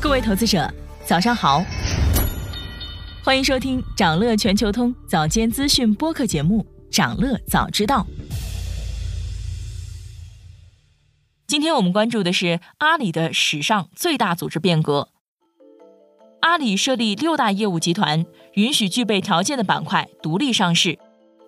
各位投资者，早上好，欢迎收听长乐全球通早间资讯播客节目《长乐早知道》。今天我们关注的是阿里的史上最大组织变革。阿里设立六大业务集团，允许具备条件的板块独立上市。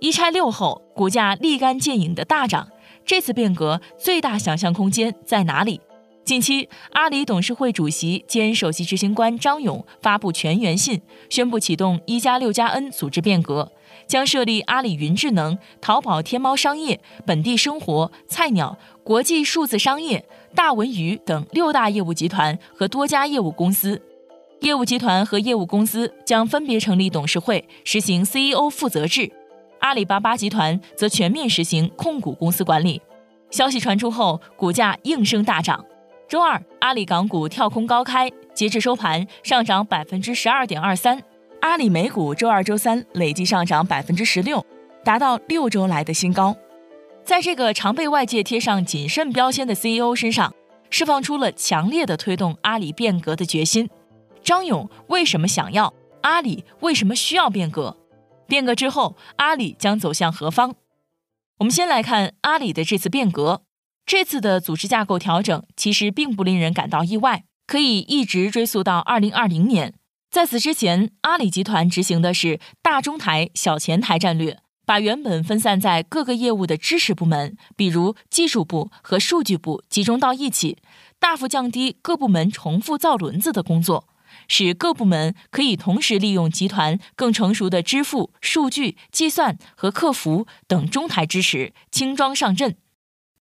一拆六后，股价立竿见影的大涨。这次变革最大想象空间在哪里？近期，阿里董事会主席兼首席执行官张勇发布全员信，宣布启动“一加六加 N” 组织变革，将设立阿里云智能、淘宝天猫商业、本地生活、菜鸟、国际数字商业、大文娱等六大业务集团和多家业务公司。业务集团和业务公司将分别成立董事会，实行 CEO 负责制。阿里巴巴集团则全面实行控股公司管理。消息传出后，股价应声大涨。周二，阿里港股跳空高开，截至收盘上涨百分之十二点二三。阿里美股周二、周三累计上涨百分之十六，达到六周来的新高。在这个常被外界贴上谨慎标签的 CEO 身上，释放出了强烈的推动阿里变革的决心。张勇为什么想要？阿里为什么需要变革？变革之后，阿里将走向何方？我们先来看阿里的这次变革。这次的组织架构调整其实并不令人感到意外，可以一直追溯到二零二零年。在此之前，阿里集团执行的是大中台、小前台战略，把原本分散在各个业务的支持部门，比如技术部和数据部，集中到一起，大幅降低各部门重复造轮子的工作。使各部门可以同时利用集团更成熟的支付、数据、计算和客服等中台支持，轻装上阵。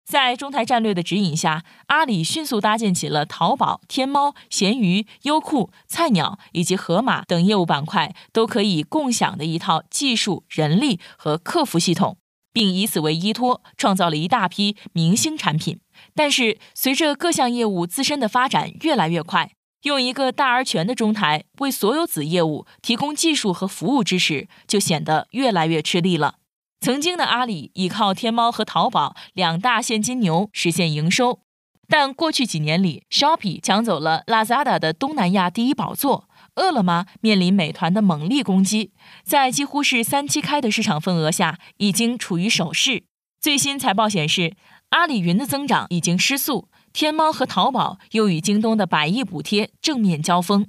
在中台战略的指引下，阿里迅速搭建起了淘宝、天猫、闲鱼、优酷、菜鸟以及盒马等业务板块都可以共享的一套技术、人力和客服系统，并以此为依托，创造了一大批明星产品。但是，随着各项业务自身的发展越来越快。用一个大而全的中台为所有子业务提供技术和服务支持，就显得越来越吃力了。曾经的阿里依靠天猫和淘宝两大现金牛实现营收，但过去几年里，Shopee 抢走了 Lazada 的东南亚第一宝座，饿了么面临美团的猛力攻击，在几乎是三七开的市场份额下，已经处于守势。最新财报显示，阿里云的增长已经失速。天猫和淘宝又与京东的百亿补贴正面交锋。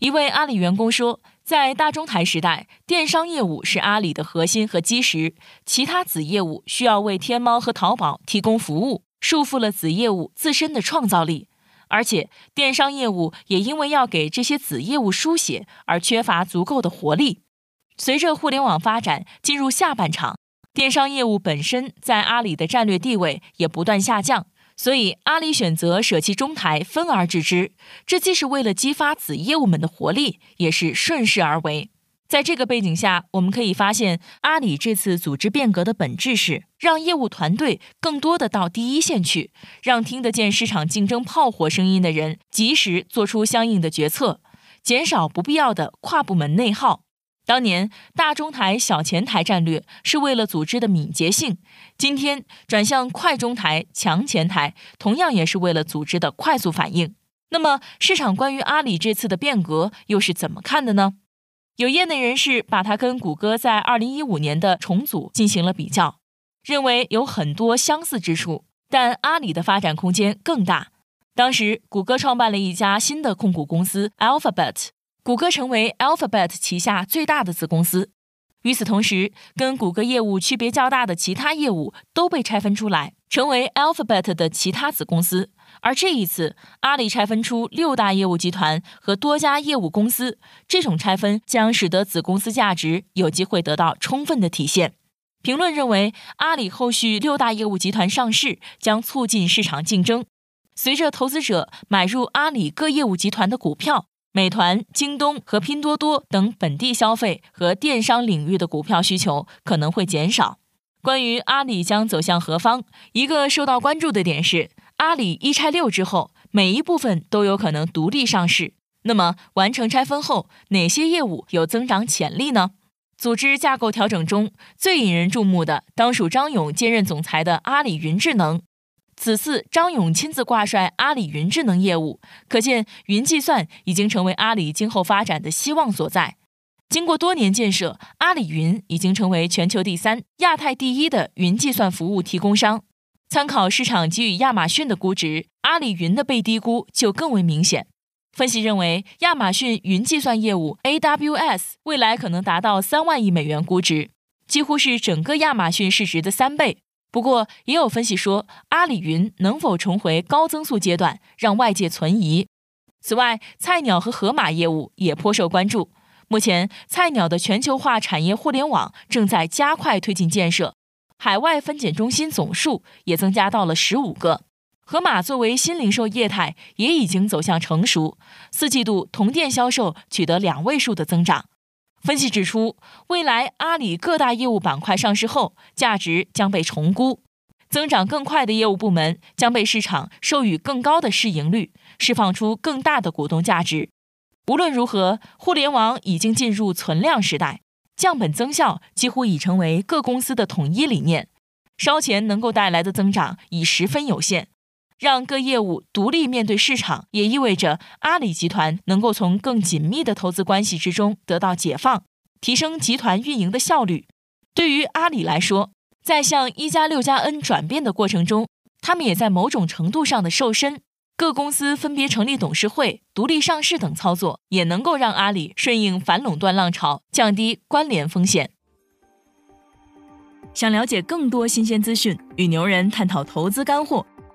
一位阿里员工说，在大中台时代，电商业务是阿里的核心和基石，其他子业务需要为天猫和淘宝提供服务，束缚了子业务自身的创造力。而且，电商业务也因为要给这些子业务输血而缺乏足够的活力。随着互联网发展进入下半场，电商业务本身在阿里的战略地位也不断下降。所以，阿里选择舍弃中台，分而治之。这既是为了激发子业务们的活力，也是顺势而为。在这个背景下，我们可以发现，阿里这次组织变革的本质是让业务团队更多的到第一线去，让听得见市场竞争炮火声音的人及时做出相应的决策，减少不必要的跨部门内耗。当年大中台、小前台战略是为了组织的敏捷性，今天转向快中台、强前台，同样也是为了组织的快速反应。那么，市场关于阿里这次的变革又是怎么看的呢？有业内人士把它跟谷歌在二零一五年的重组进行了比较，认为有很多相似之处，但阿里的发展空间更大。当时，谷歌创办了一家新的控股公司 Alphabet。谷歌成为 Alphabet 旗下最大的子公司。与此同时，跟谷歌业务区别较大的其他业务都被拆分出来，成为 Alphabet 的其他子公司。而这一次，阿里拆分出六大业务集团和多家业务公司，这种拆分将使得子公司价值有机会得到充分的体现。评论认为，阿里后续六大业务集团上市将促进市场竞争。随着投资者买入阿里各业务集团的股票。美团、京东和拼多多等本地消费和电商领域的股票需求可能会减少。关于阿里将走向何方，一个受到关注的点是，阿里一拆六之后，每一部分都有可能独立上市。那么，完成拆分后，哪些业务有增长潜力呢？组织架构调整中最引人注目的，当属张勇兼任总裁的阿里云智能。此次张勇亲自挂帅阿里云智能业务，可见云计算已经成为阿里今后发展的希望所在。经过多年建设，阿里云已经成为全球第三、亚太第一的云计算服务提供商。参考市场给予亚马逊的估值，阿里云的被低估就更为明显。分析认为，亚马逊云计算业务 AWS 未来可能达到三万亿美元估值，几乎是整个亚马逊市值的三倍。不过，也有分析说，阿里云能否重回高增速阶段，让外界存疑。此外，菜鸟和盒马业务也颇受关注。目前，菜鸟的全球化产业互联网正在加快推进建设，海外分拣中心总数也增加到了十五个。盒马作为新零售业态，也已经走向成熟，四季度同店销售取得两位数的增长。分析指出，未来阿里各大业务板块上市后，价值将被重估，增长更快的业务部门将被市场授予更高的市盈率，释放出更大的股东价值。无论如何，互联网已经进入存量时代，降本增效几乎已成为各公司的统一理念，烧钱能够带来的增长已十分有限。让各业务独立面对市场，也意味着阿里集团能够从更紧密的投资关系之中得到解放，提升集团运营的效率。对于阿里来说，在向一加六加 N 转变的过程中，他们也在某种程度上的瘦身。各公司分别成立董事会、独立上市等操作，也能够让阿里顺应反垄断浪潮，降低关联风险。想了解更多新鲜资讯，与牛人探讨投资干货。